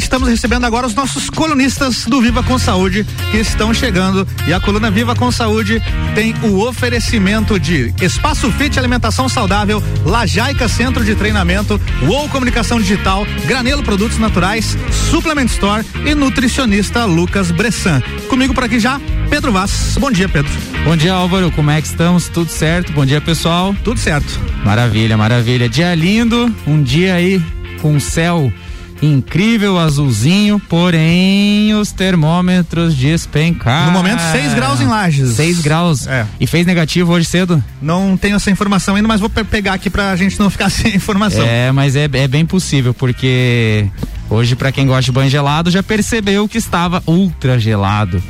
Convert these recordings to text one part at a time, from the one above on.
estamos recebendo agora os nossos colunistas do Viva com Saúde que estão chegando. E a coluna Viva com Saúde tem o oferecimento de Espaço Fit Alimentação Saudável, Lajaica Centro de Treinamento, UOL Comunicação Digital, Granelo Produtos Naturais, Suplement Store e nutricionista Lucas Bressan. Comigo por aqui já, Pedro Vaz. Bom dia, Pedro. Bom dia, Álvaro. Como é que estamos? Tudo certo? Bom dia, pessoal. Tudo certo. Maravilha, maravilha. Dia lindo, um dia aí com céu incrível azulzinho, porém os termômetros despencaram. No momento, 6 graus em Lages. 6 graus. É. E fez negativo hoje cedo? Não tenho essa informação ainda, mas vou pe pegar aqui pra gente não ficar sem informação. É, mas é, é bem possível, porque hoje, para quem gosta de banho gelado, já percebeu que estava ultra gelado.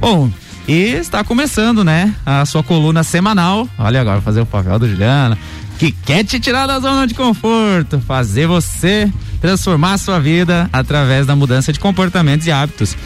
Bom, e está começando, né? A sua coluna semanal. Olha agora, fazer o papel do Juliana. Que quer te tirar da zona de conforto, fazer você transformar a sua vida através da mudança de comportamentos e hábitos.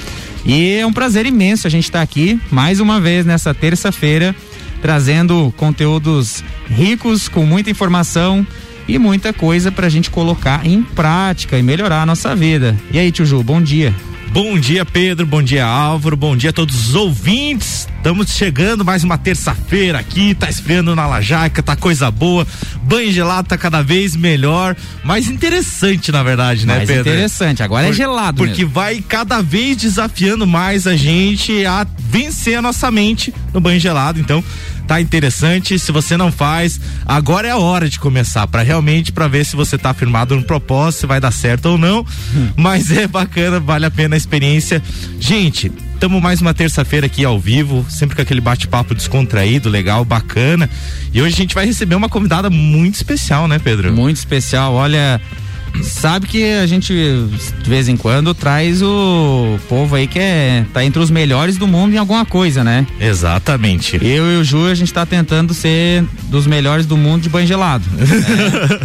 E é um prazer imenso a gente estar tá aqui mais uma vez nessa terça-feira, trazendo conteúdos ricos, com muita informação e muita coisa para a gente colocar em prática e melhorar a nossa vida. E aí, tio Ju, bom dia. Bom dia, Pedro. Bom dia, Álvaro. Bom dia a todos os ouvintes. Estamos chegando mais uma terça-feira aqui, tá esfriando na Lajaca, tá coisa boa. Banho gelado tá cada vez melhor, mais interessante na verdade, né, mais Pedro? interessante, agora é Por, é gelado Porque mesmo. vai cada vez desafiando mais a gente a vencer a nossa mente no banho gelado, então tá interessante. Se você não faz, agora é a hora de começar para realmente para ver se você tá firmado no propósito, se vai dar certo ou não. Hum. Mas é bacana, vale a pena a experiência. Gente, Estamos mais uma terça-feira aqui ao vivo, sempre com aquele bate-papo descontraído, legal, bacana. E hoje a gente vai receber uma convidada muito especial, né, Pedro? Muito especial. Olha, sabe que a gente de vez em quando traz o povo aí que é tá entre os melhores do mundo em alguma coisa, né? Exatamente. Eu e o Ju a gente tá tentando ser dos melhores do mundo de banho gelado. Né?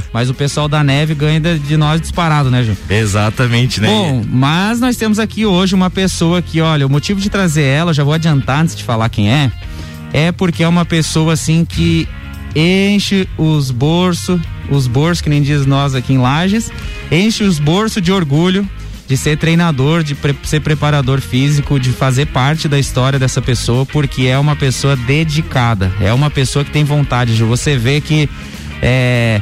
mas o pessoal da neve ganha de nós disparado, né, Ju? Exatamente, né? Bom, mas nós temos aqui hoje uma pessoa que, olha, o motivo de trazer ela, já vou adiantar antes de falar quem é, é porque é uma pessoa assim que enche os bolsos, os bolsos, que nem diz nós aqui em Lages, enche os bolsos de orgulho de ser treinador, de pre ser preparador físico, de fazer parte da história dessa pessoa, porque é uma pessoa dedicada, é uma pessoa que tem vontade, de Você vê que é,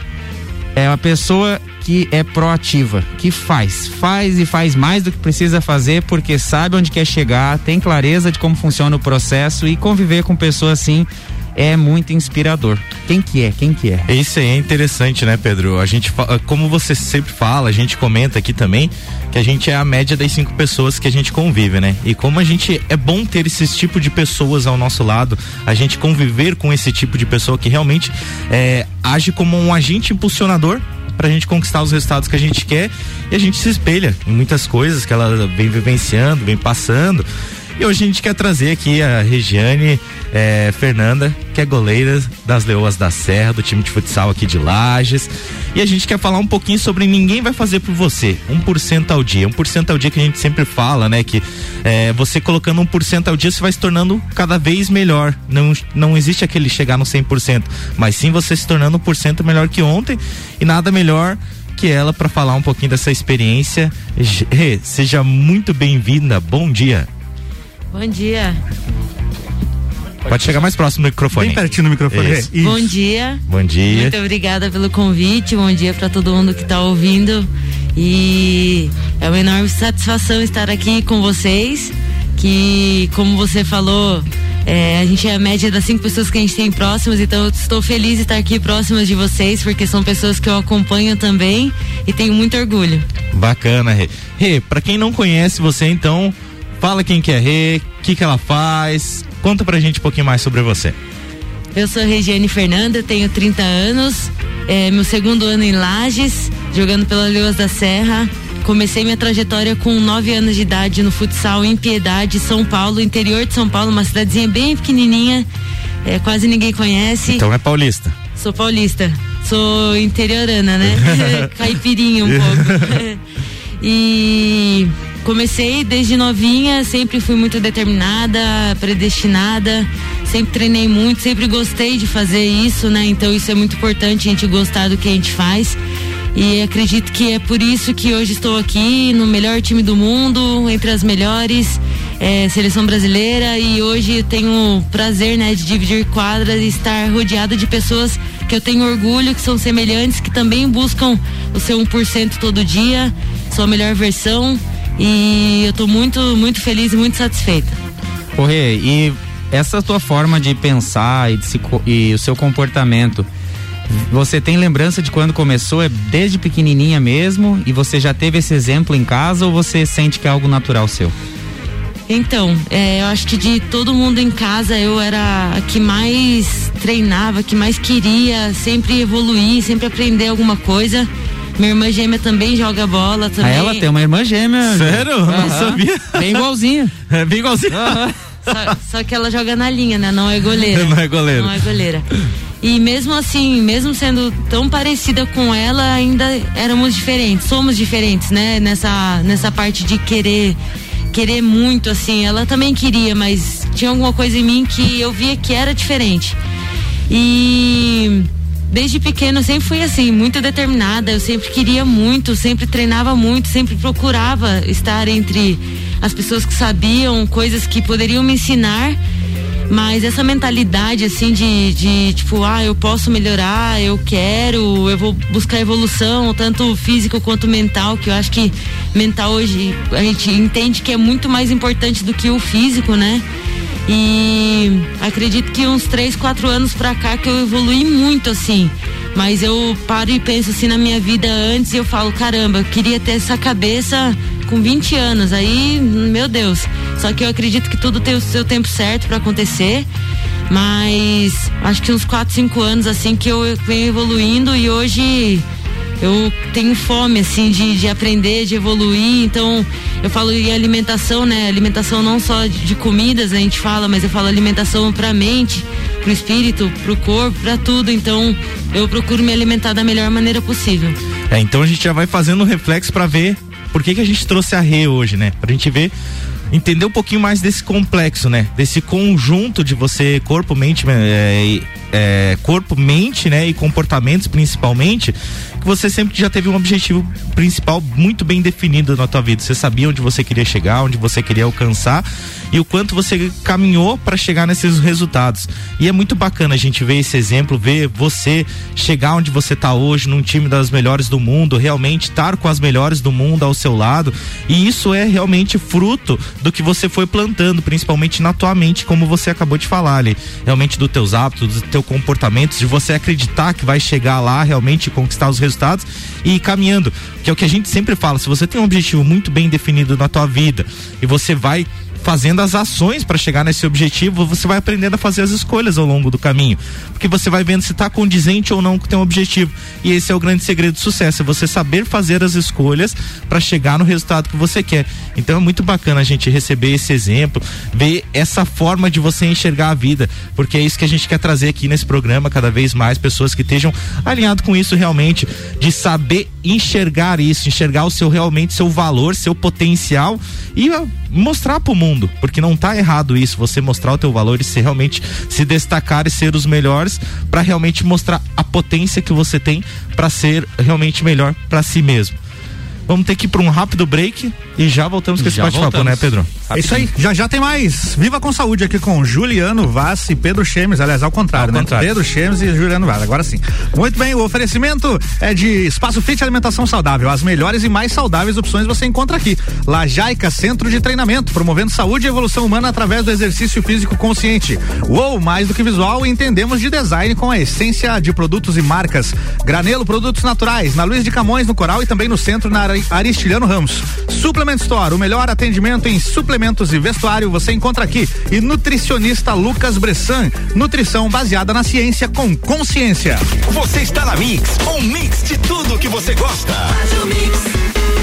é uma pessoa que é proativa, que faz, faz e faz mais do que precisa fazer porque sabe onde quer chegar, tem clareza de como funciona o processo e conviver com pessoas assim é muito inspirador. Quem que é? Quem que é? Isso aí é interessante, né, Pedro? A gente, como você sempre fala, a gente comenta aqui também que a gente é a média das cinco pessoas que a gente convive, né? E como a gente é bom ter esse tipo de pessoas ao nosso lado, a gente conviver com esse tipo de pessoa que realmente é, age como um agente impulsionador para a gente conquistar os resultados que a gente quer e a gente se espelha em muitas coisas que ela vem vivenciando, vem passando. E hoje a gente quer trazer aqui a Regiane é, Fernanda, que é goleira das Leoas da Serra, do time de futsal aqui de Lages. E a gente quer falar um pouquinho sobre Ninguém Vai Fazer por Você, 1% ao dia. 1% ao dia que a gente sempre fala, né? Que é, você colocando 1% ao dia, você vai se tornando cada vez melhor. Não, não existe aquele chegar no 100%, mas sim você se tornando 1% melhor que ontem. E nada melhor que ela para falar um pouquinho dessa experiência. Seja muito bem-vinda. Bom dia. Bom dia. Pode chegar mais próximo do microfone. Bem pertinho do microfone. Isso. Isso. Bom dia. Bom dia. Muito obrigada pelo convite. Bom dia para todo mundo que está ouvindo. E é uma enorme satisfação estar aqui com vocês. Que, como você falou, é, a gente é a média das cinco pessoas que a gente tem próximas, então eu estou feliz de estar aqui próximas de vocês, porque são pessoas que eu acompanho também e tenho muito orgulho. Bacana, Rê. Rê, pra quem não conhece você, então, fala quem que é Rê, o que que ela faz, Conta pra gente um pouquinho mais sobre você. Eu sou Regiane Fernanda, tenho 30 anos, é meu segundo ano em Lages, jogando pela Leoas da Serra. Comecei minha trajetória com 9 anos de idade no futsal em Piedade, São Paulo, interior de São Paulo, uma cidadezinha bem pequenininha, é, quase ninguém conhece. Então é paulista. Sou paulista, sou interiorana, né? Caipirinha um pouco. e comecei desde novinha, sempre fui muito determinada, predestinada, sempre treinei muito, sempre gostei de fazer isso, né? Então isso é muito importante, a gente gostar do que a gente faz. E acredito que é por isso que hoje estou aqui no melhor time do mundo, entre as melhores, é, seleção brasileira. E hoje tenho o prazer né, de dividir quadras e estar rodeada de pessoas que eu tenho orgulho, que são semelhantes, que também buscam o seu 1% todo dia, sua melhor versão. E eu estou muito, muito feliz e muito satisfeita. Corre, e essa tua forma de pensar e, de se, e o seu comportamento você tem lembrança de quando começou? É desde pequenininha mesmo? E você já teve esse exemplo em casa ou você sente que é algo natural seu? Então, é, eu acho que de todo mundo em casa eu era a que mais treinava, que mais queria sempre evoluir, sempre aprender alguma coisa. Minha irmã gêmea também joga bola também. Ah, ela tem uma irmã gêmea. Sério? Uhum. Não sabia. Bem igualzinha. É bem igualzinha. Uhum. Só, só, que ela joga na linha, né? Não é goleira. Não é goleira. Não é goleira. E mesmo assim, mesmo sendo tão parecida com ela, ainda éramos diferentes, somos diferentes, né? Nessa, nessa parte de querer querer muito, assim. Ela também queria, mas tinha alguma coisa em mim que eu via que era diferente. E desde pequena eu sempre fui assim, muito determinada. Eu sempre queria muito, sempre treinava muito, sempre procurava estar entre as pessoas que sabiam coisas que poderiam me ensinar mas essa mentalidade, assim, de, de tipo, ah, eu posso melhorar, eu quero, eu vou buscar evolução, tanto físico quanto mental, que eu acho que mental hoje a gente entende que é muito mais importante do que o físico, né? E acredito que uns três, quatro anos pra cá que eu evolui muito, assim. Mas eu paro e penso assim na minha vida antes e eu falo, caramba, eu queria ter essa cabeça com 20 anos. Aí, meu Deus. Só que eu acredito que tudo tem o seu tempo certo para acontecer. Mas acho que uns 4, 5 anos assim que eu venho evoluindo e hoje eu tenho fome assim de, de aprender, de evoluir. Então eu falo em alimentação, né? Alimentação não só de comidas a gente fala, mas eu falo alimentação para mente, para o espírito, para o corpo, para tudo. Então eu procuro me alimentar da melhor maneira possível. É, então a gente já vai fazendo um reflexo para ver por que, que a gente trouxe a Rê hoje, né? Pra gente ver entender um pouquinho mais desse complexo, né? Desse conjunto de você corpo, mente, é, é, corpo, mente, né? E comportamentos principalmente, que você sempre já teve um objetivo principal muito bem definido na tua vida. Você sabia onde você queria chegar, onde você queria alcançar e o quanto você caminhou para chegar nesses resultados. E é muito bacana a gente ver esse exemplo, ver você chegar onde você está hoje, num time das melhores do mundo, realmente estar com as melhores do mundo ao seu lado. E isso é realmente fruto do que você foi plantando, principalmente na tua mente, como você acabou de falar ali. Realmente dos teus hábitos, dos teus comportamentos, de você acreditar que vai chegar lá, realmente conquistar os resultados e ir caminhando. Que é o que a gente sempre fala, se você tem um objetivo muito bem definido na tua vida e você vai fazendo as ações para chegar nesse objetivo, você vai aprendendo a fazer as escolhas ao longo do caminho. Porque você vai vendo se está condizente ou não com o teu objetivo. E esse é o grande segredo do sucesso, é você saber fazer as escolhas para chegar no resultado que você quer. Então é muito bacana a gente receber esse exemplo, ver essa forma de você enxergar a vida, porque é isso que a gente quer trazer aqui nesse programa, cada vez mais pessoas que estejam alinhados com isso realmente, de saber enxergar isso, enxergar o seu realmente seu valor, seu potencial e mostrar para o mundo, porque não tá errado isso, você mostrar o teu valor e se realmente se destacar e ser os melhores para realmente mostrar a potência que você tem para ser realmente melhor para si mesmo. Vamos ter que ir para um rápido break e já voltamos com esse bate-papo, né, Pedro? É isso aí. Já já tem mais. Viva com saúde aqui com Juliano Vaz e Pedro Chemes. Aliás, ao contrário, ao né? Contrário. Pedro Chemes e Juliano Vaz. Agora sim. Muito bem, o oferecimento é de Espaço Fit Alimentação Saudável. As melhores e mais saudáveis opções você encontra aqui. Lajaica Centro de Treinamento, promovendo saúde e evolução humana através do exercício físico consciente. Uou, mais do que visual, entendemos de design com a essência de produtos e marcas. Granelo Produtos Naturais, na Luiz de Camões, no Coral e também no centro na Aristiliano Ramos. Suplement Store, o melhor atendimento em suplementos e vestuário você encontra aqui. E nutricionista Lucas Bressan, nutrição baseada na ciência com consciência. Você está na Mix, um mix de tudo que você gosta. Faz o mix.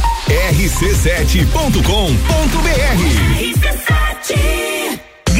rc7.com.br RC7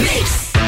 Mix.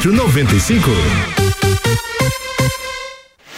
95.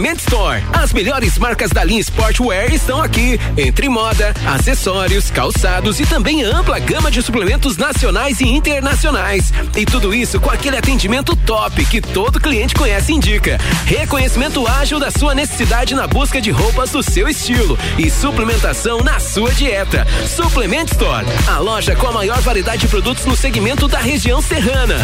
Suplement Store. As melhores marcas da linha Sportwear estão aqui. Entre moda, acessórios, calçados e também ampla gama de suplementos nacionais e internacionais. E tudo isso com aquele atendimento top que todo cliente conhece e indica. Reconhecimento ágil da sua necessidade na busca de roupas do seu estilo e suplementação na sua dieta. Suplement Store, a loja com a maior variedade de produtos no segmento da região serrana.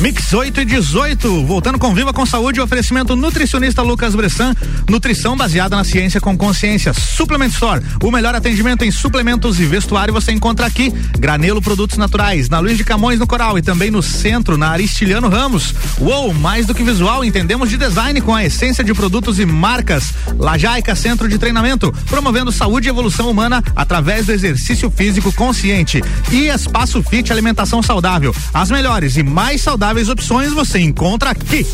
Mix 8 e 18, voltando com Viva com Saúde, oferecimento nutricionista Lucas Bressan, nutrição baseada na ciência com consciência. Suplement Store, o melhor atendimento em suplementos e vestuário você encontra aqui. Granelo Produtos Naturais, na Luiz de Camões no Coral e também no centro, na Aristiliano Ramos. Uou, mais do que visual, entendemos de design com a essência de produtos e marcas. Lajaica Centro de Treinamento, promovendo saúde e evolução humana através do exercício físico consciente. E Espaço Fit Alimentação Saudável, as melhores e mais saudáveis opções você encontra aqui.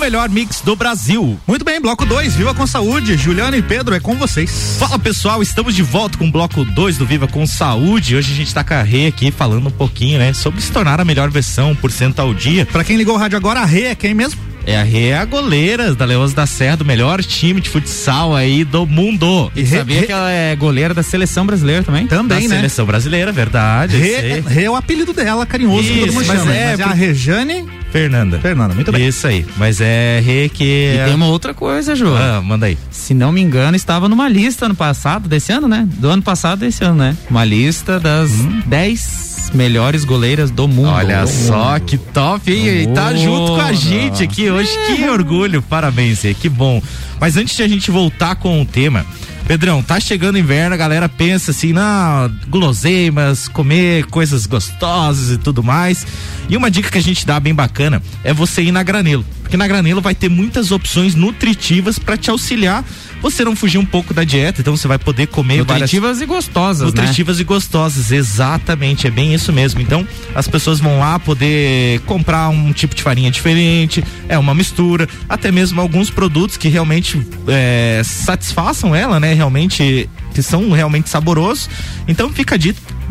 Melhor mix do Brasil. Muito bem, bloco 2, Viva com Saúde. Juliano e Pedro, é com vocês. Fala pessoal, estamos de volta com o bloco 2 do Viva com Saúde. Hoje a gente tá com a Rê aqui falando um pouquinho, né, sobre se tornar a melhor versão, por cento ao dia. Pra quem ligou o rádio agora, a Rê é quem mesmo? É a Rê, é a goleira da Leões da Serra, do melhor time de futsal aí do mundo. E sabia que ela é goleira da seleção brasileira também? Também, da né? seleção brasileira, verdade. Rê, sei. Rê é o apelido dela, carinhoso, que todo Isso, mundo mas chama. é, Mas é a Rejane Fernanda. Fernanda, muito bem. Isso aí. Mas é Rê que. E é- tem uma outra coisa, João. Ah, manda aí. Se não me engano, estava numa lista ano passado, desse ano, né? Do ano passado desse ano, né? Uma lista das 10 melhores goleiras do mundo. Olha Do só mundo. que top, hein? E tá Oh, junto com a gente aqui hoje. Que orgulho, parabéns, Rê, que bom. Mas antes de a gente voltar com o tema, Pedrão, tá chegando inverno, a galera pensa assim, não, guloseimas, comer coisas gostosas e tudo mais. E uma dica que a gente dá bem bacana é você ir na Granelo, porque na Granelo vai ter muitas opções nutritivas para te auxiliar você não fugir um pouco da dieta, então você vai poder comer várias Nutritivas e gostosas, né? nutritivas e gostosas, exatamente, é bem isso mesmo. Então, as pessoas vão lá poder comprar um tipo de farinha diferente, é uma mistura, até mesmo alguns produtos que realmente é, satisfaçam ela, né? Realmente, que são realmente saborosos. Então, fica a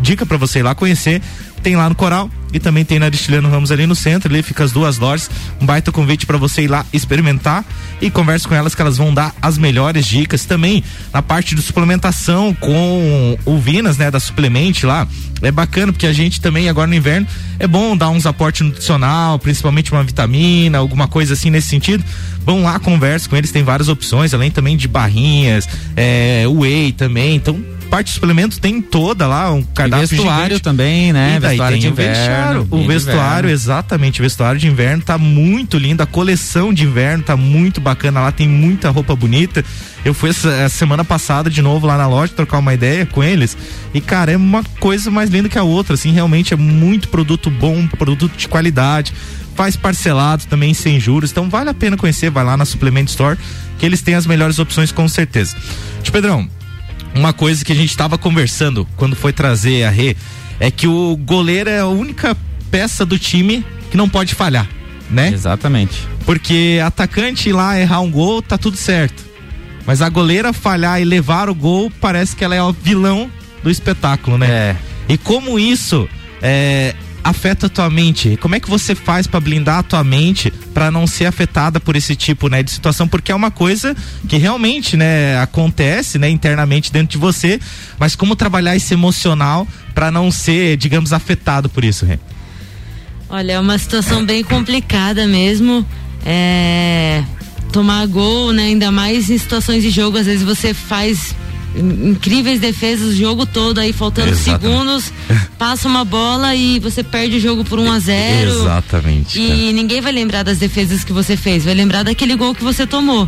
dica para você ir lá conhecer. Tem lá no Coral, e também tem na Aristiliano Ramos ali no centro, ali fica as duas lojas. Um baita convite para você ir lá experimentar e converse com elas que elas vão dar as melhores dicas. Também na parte de suplementação com o Vinas, né, da Suplemente lá. É bacana porque a gente também agora no inverno é bom dar uns aporte nutricional, principalmente uma vitamina, alguma coisa assim nesse sentido. Vão lá, converse com eles, tem várias opções, além também de barrinhas, é, whey também. Então parte de suplementos tem toda lá, um cardápio e vestuário gigante. também, né? E daí vestuário tem de o inverno. vestiário, o vestuário, inverno. exatamente, o vestuário de inverno tá muito lindo, a coleção de inverno tá muito bacana lá, tem muita roupa bonita. Eu fui essa semana passada de novo lá na loja trocar uma ideia com eles e cara, é uma coisa mais linda que a outra, assim, realmente é muito produto bom, produto de qualidade. Faz parcelado também sem juros, então vale a pena conhecer, vai lá na Suplement Store, que eles têm as melhores opções com certeza. Tio Pedrão, uma coisa que a gente estava conversando quando foi trazer a Rê é que o goleiro é a única peça do time que não pode falhar, né? Exatamente. Porque atacante ir lá errar um gol, tá tudo certo. Mas a goleira falhar e levar o gol, parece que ela é o vilão do espetáculo, né? É. E como isso é, afeta a tua mente? Como é que você faz pra blindar a tua mente pra não ser afetada por esse tipo, né, de situação? Porque é uma coisa que realmente, né, acontece, né, internamente dentro de você, mas como trabalhar esse emocional pra não ser, digamos, afetado por isso, Rê? Olha, é uma situação bem complicada mesmo. É, tomar gol, né? Ainda mais em situações de jogo, às vezes você faz incríveis defesas o jogo todo, aí faltando Exatamente. segundos, passa uma bola e você perde o jogo por 1 a 0 Exatamente. cara. E ninguém vai lembrar das defesas que você fez, vai lembrar daquele gol que você tomou.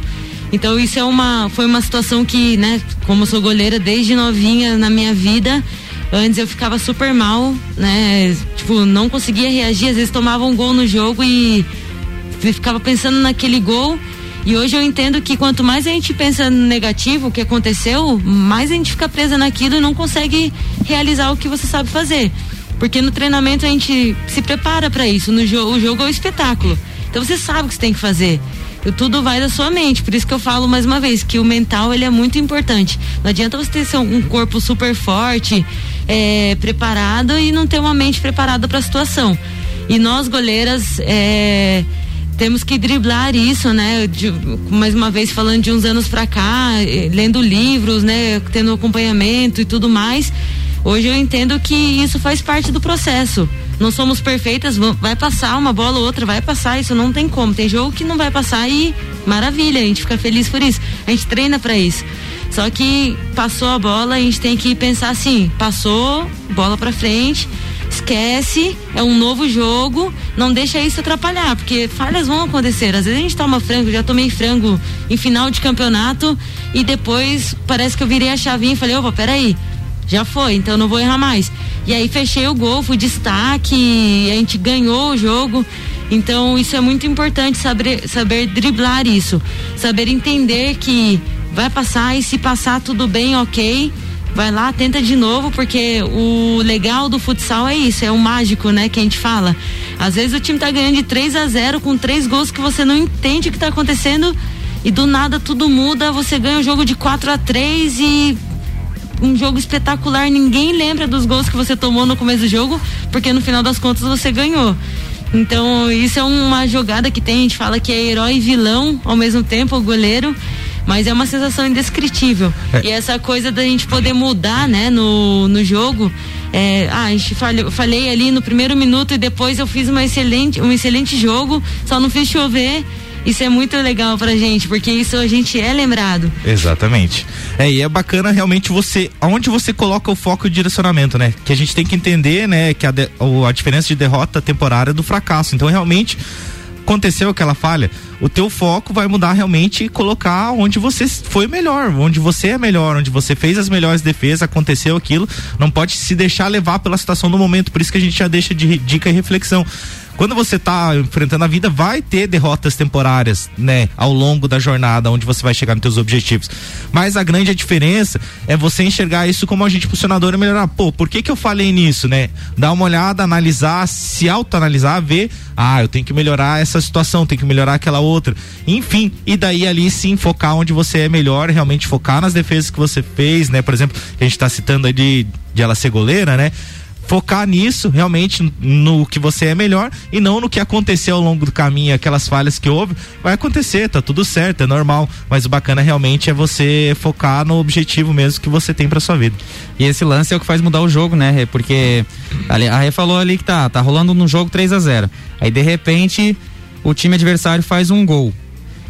Então isso é uma foi uma situação que, né, como eu sou goleira desde novinha na minha vida, antes eu ficava super mal, né? Tipo, não conseguia reagir, às vezes tomava um gol no jogo e ficava pensando naquele gol. E hoje eu entendo que quanto mais a gente pensa no negativo, o que aconteceu, mais a gente fica presa naquilo e não consegue realizar o que você sabe fazer. Porque no treinamento a gente se prepara para isso. No jogo, o jogo é o espetáculo. Então você sabe o que você tem que fazer. E tudo vai da sua mente. Por isso que eu falo mais uma vez que o mental ele é muito importante. Não adianta você ter um corpo super forte, é, preparado e não ter uma mente preparada para a situação. E nós goleiras é, temos que driblar isso, né? De- mais uma vez falando de uns anos pra cá, eh, lendo livros, né? Tendo acompanhamento e tudo mais. Hoje eu entendo que isso faz parte do processo. Não somos perfeitas, va- vai passar uma bola ou outra, vai passar, isso não tem como. Tem jogo que não vai passar e maravilha, a gente fica feliz por isso. A gente treina pra isso. Só que passou a bola, a gente tem que pensar assim, passou, bola pra frente, esquece, é um novo jogo, não deixa isso atrapalhar, porque falhas vão acontecer. Às vezes a gente toma frango, já tomei frango em final de campeonato e depois parece que eu virei a chavinha e falei, opa, peraí, já foi, então não vou errar mais. E aí fechei o gol, fui destaque, a gente ganhou o jogo. Então isso é muito importante saber, saber driblar isso, saber entender que vai passar e se passar tudo bem, ok. Vai lá, tenta de novo, porque o legal do futsal é isso, é o mágico, né, que a gente fala. Às vezes o time tá ganhando de 3 a 0 com três gols que você não entende o que tá acontecendo e do nada tudo muda, você ganha o jogo de 4 a 3 e um jogo espetacular, ninguém lembra dos gols que você tomou no começo do jogo, porque no final das contas você ganhou. Então, isso é uma jogada que tem, a gente fala que é herói e vilão ao mesmo tempo, o goleiro, mas é uma sensação indescritível. É. E essa coisa da gente poder mudar, né, no, no jogo, é, ah, a gente falhou, falhei ali no primeiro minuto e depois eu fiz uma excelente, um excelente jogo, só não fiz chover. Isso é muito legal pra gente, porque isso a gente é lembrado. Exatamente. É, e é bacana realmente você, aonde você coloca o foco e o direcionamento, né? Que a gente tem que entender, né, que a, de- a diferença de derrota temporária do fracasso. Então, realmente, aconteceu aquela falha, o teu foco vai mudar realmente e colocar onde você foi melhor, onde você é melhor, onde você fez as melhores defesas, aconteceu aquilo, não pode se deixar levar pela situação do momento, por isso que a gente já deixa de dica e reflexão. Quando você tá enfrentando a vida, vai ter derrotas temporárias, né, ao longo da jornada, onde você vai chegar nos teus objetivos. Mas a grande diferença é você enxergar isso como agente funcionador e melhorar. Pô, por que que eu falei nisso, né? Dar uma olhada, analisar, se autoanalisar, ver, ah, eu tenho que melhorar essa situação, tenho que melhorar aquela outra. Enfim, e daí ali sim focar onde você é melhor, realmente focar nas defesas que você fez, né? Por exemplo, a gente tá citando aí de, de ela ser goleira, né? focar nisso, realmente no que você é melhor e não no que aconteceu ao longo do caminho, aquelas falhas que houve, vai acontecer, tá tudo certo, é normal, mas o bacana realmente é você focar no objetivo mesmo que você tem para sua vida. E esse lance é o que faz mudar o jogo, né? Porque a Rê falou ali que tá, tá rolando no jogo 3 a 0 Aí de repente o time adversário faz um gol.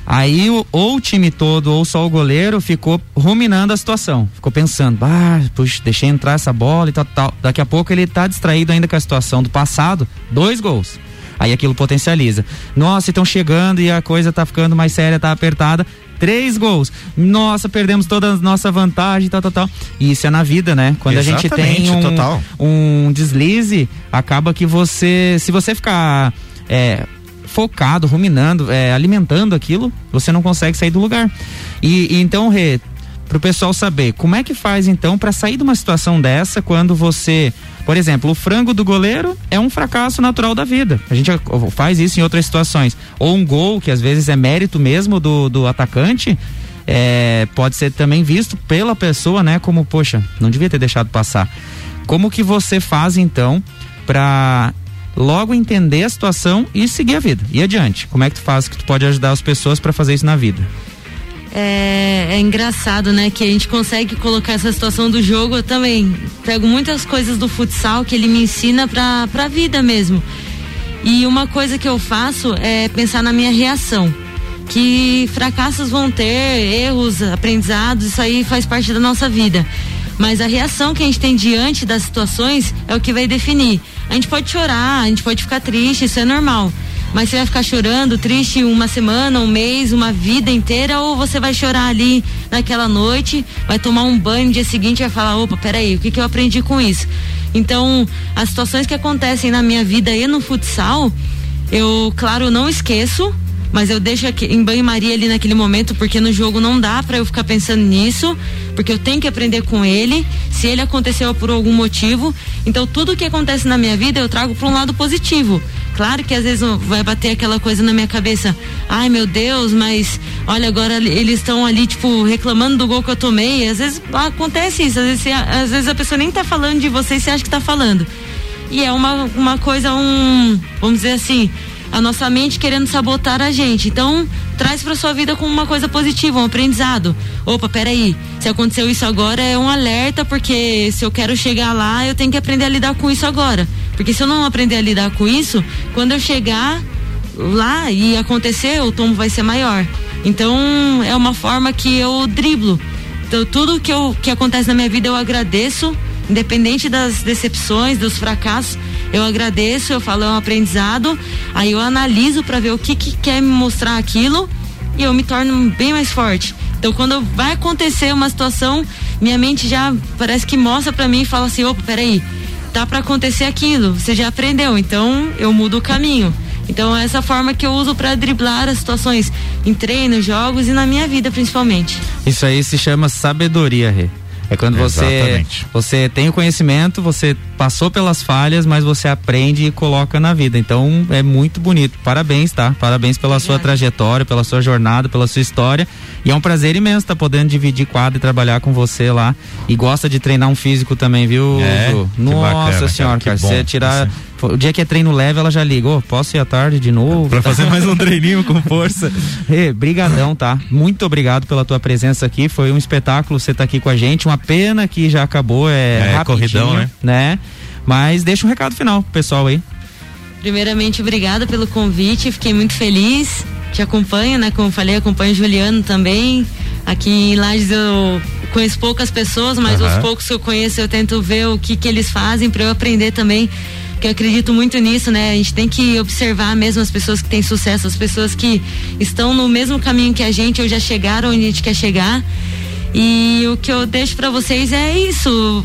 Aí ou o time todo ou só o goleiro ficou ruminando a situação. Ficou pensando, ah, puxa, deixei entrar essa bola e tal, tal. Daqui a pouco ele tá distraído ainda com a situação do passado, dois gols. Aí aquilo potencializa. Nossa, estão chegando e a coisa tá ficando mais séria, tá apertada. Três gols. Nossa, perdemos toda a nossa vantagem, tal, tal, tal. E isso é na vida, né? Quando Exatamente, a gente tem um, total. um deslize, acaba que você, se você ficar é, focado, ruminando, é, alimentando aquilo, você não consegue sair do lugar. E, e então, Rê, para o pessoal saber, como é que faz então para sair de uma situação dessa quando você, por exemplo, o frango do goleiro é um fracasso natural da vida. A gente faz isso em outras situações. Ou um gol, que às vezes é mérito mesmo do, do atacante, é, pode ser também visto pela pessoa, né, como, poxa, não devia ter deixado passar. Como que você faz então para logo entender a situação e seguir a vida e adiante. Como é que tu faz que tu pode ajudar as pessoas para fazer isso na vida? É, é, engraçado, né? Que a gente consegue colocar essa situação do jogo. Eu também pego muitas coisas do futsal que ele me ensina pra, pra vida mesmo. E uma coisa que eu faço é pensar na minha reação. Que fracassos vão ter, erros, aprendizados, isso aí faz parte da nossa vida. Mas a reação que a gente tem diante das situações é o que vai definir. A gente pode chorar, a gente pode ficar triste, isso é normal. Mas você vai ficar chorando, triste uma semana, um mês, uma vida inteira, ou você vai chorar ali naquela noite, vai tomar um banho no dia seguinte e vai falar, opa, peraí, o que, que eu aprendi com isso? Então, as situações que acontecem na minha vida e no futsal, eu, claro, não esqueço, mas eu deixo aqui, em banho-maria ali naquele momento, porque no jogo não dá para eu ficar pensando nisso, porque eu tenho que aprender com ele, se ele aconteceu por algum motivo. Então, tudo que acontece na minha vida eu trago para um lado positivo. Claro que às vezes vai bater aquela coisa na minha cabeça, ai meu Deus, mas olha, agora eles estão ali, tipo, reclamando do gol que eu tomei. Às vezes acontece isso, às vezes, às vezes a pessoa nem tá falando de você e você acha que tá falando. E é uma, uma coisa, um, vamos dizer assim, a nossa mente querendo sabotar a gente. Então, traz para sua vida como uma coisa positiva, um aprendizado. Opa, peraí, se aconteceu isso agora é um alerta, porque se eu quero chegar lá, eu tenho que aprender a lidar com isso agora. Porque se eu não aprender a lidar com isso, quando eu chegar lá e acontecer, o tombo vai ser maior. Então, é uma forma que eu driblo. Então, tudo que, eu, que acontece na minha vida eu agradeço, independente das decepções, dos fracassos, eu agradeço, eu falo é um aprendizado, aí eu analiso para ver o que, que quer me mostrar aquilo e eu me torno bem mais forte. Então, quando vai acontecer uma situação, minha mente já parece que mostra para mim e fala assim: opa, peraí, tá para acontecer aquilo, você já aprendeu, então eu mudo o caminho. Então, é essa forma que eu uso para driblar as situações em treinos, jogos e na minha vida, principalmente. Isso aí se chama sabedoria, Rê. É quando você Exatamente. você tem o conhecimento, você passou pelas falhas, mas você aprende e coloca na vida. Então é muito bonito. Parabéns, tá? Parabéns pela sua trajetória, pela sua jornada, pela sua história. E é um prazer imenso estar tá podendo dividir quadro e trabalhar com você lá. E gosta de treinar um físico também, viu? É, Nossa bacana, senhora, cara, cara. que bom. Você tirar. O dia que é treino leve, ela já liga. Ô, posso ir à tarde de novo? Pra fazer mais um treininho com força. Brigadão, tá? Muito obrigado pela tua presença aqui. Foi um espetáculo você tá aqui com a gente. Uma pena que já acabou, é, É, rapidinho, corridão, né? né? Mas deixa um recado final pro pessoal aí. Primeiramente, obrigada pelo convite, fiquei muito feliz. Te acompanho, né? Como eu falei, acompanho o Juliano também. Aqui em Lages eu conheço poucas pessoas, mas Aham. os poucos que eu conheço eu tento ver o que, que eles fazem para eu aprender também. Porque eu acredito muito nisso, né? A gente tem que observar mesmo as pessoas que têm sucesso, as pessoas que estão no mesmo caminho que a gente ou já chegaram onde a gente quer chegar. E o que eu deixo para vocês é isso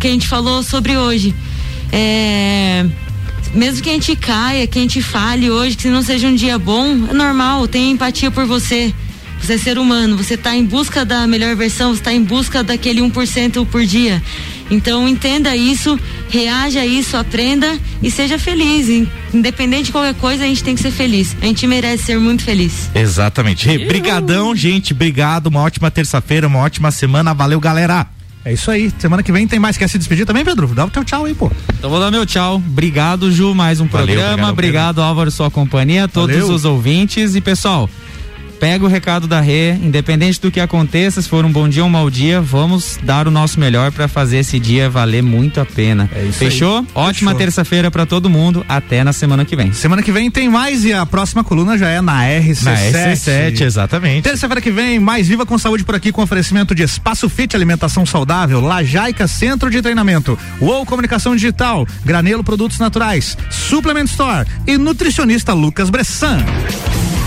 que a gente falou sobre hoje. É, mesmo que a gente caia, que a gente fale hoje, que não seja um dia bom, é normal, tenha empatia por você. Você é ser humano, você está em busca da melhor versão, você está em busca daquele 1% por dia. Então entenda isso, reaja a isso, aprenda e seja feliz. In- Independente de qualquer coisa, a gente tem que ser feliz. A gente merece ser muito feliz. Exatamente. Rê, brigadão, gente. Obrigado. Uma ótima terça-feira, uma ótima semana. Valeu, galera. É isso aí. Semana que vem tem mais. Quer se despedir também, Pedro? Dá o teu tchau aí, pô. Então vou dar meu tchau. Obrigado, Ju, mais um Valeu, programa. obrigado, Obrigado, Álvaro, sua companhia, todos Valeu. os ouvintes e pessoal. Pega o recado da Rê, independente do que aconteça, se for um bom dia ou um mau dia, vamos dar o nosso melhor para fazer esse dia valer muito a pena. É isso Fechou? aí. Ótima terça-feira para todo mundo. Até na semana que vem. Semana que vem tem mais e a próxima coluna já é na RC7. Na RC7, exatamente. Terça-feira que vem, mais Viva com Saúde por aqui com oferecimento de Espaço Fit Alimentação Saudável, Lajaica Centro de Treinamento, UOL Comunicação Digital, Granelo Produtos Naturais, Suplement Store e nutricionista Lucas Bressan.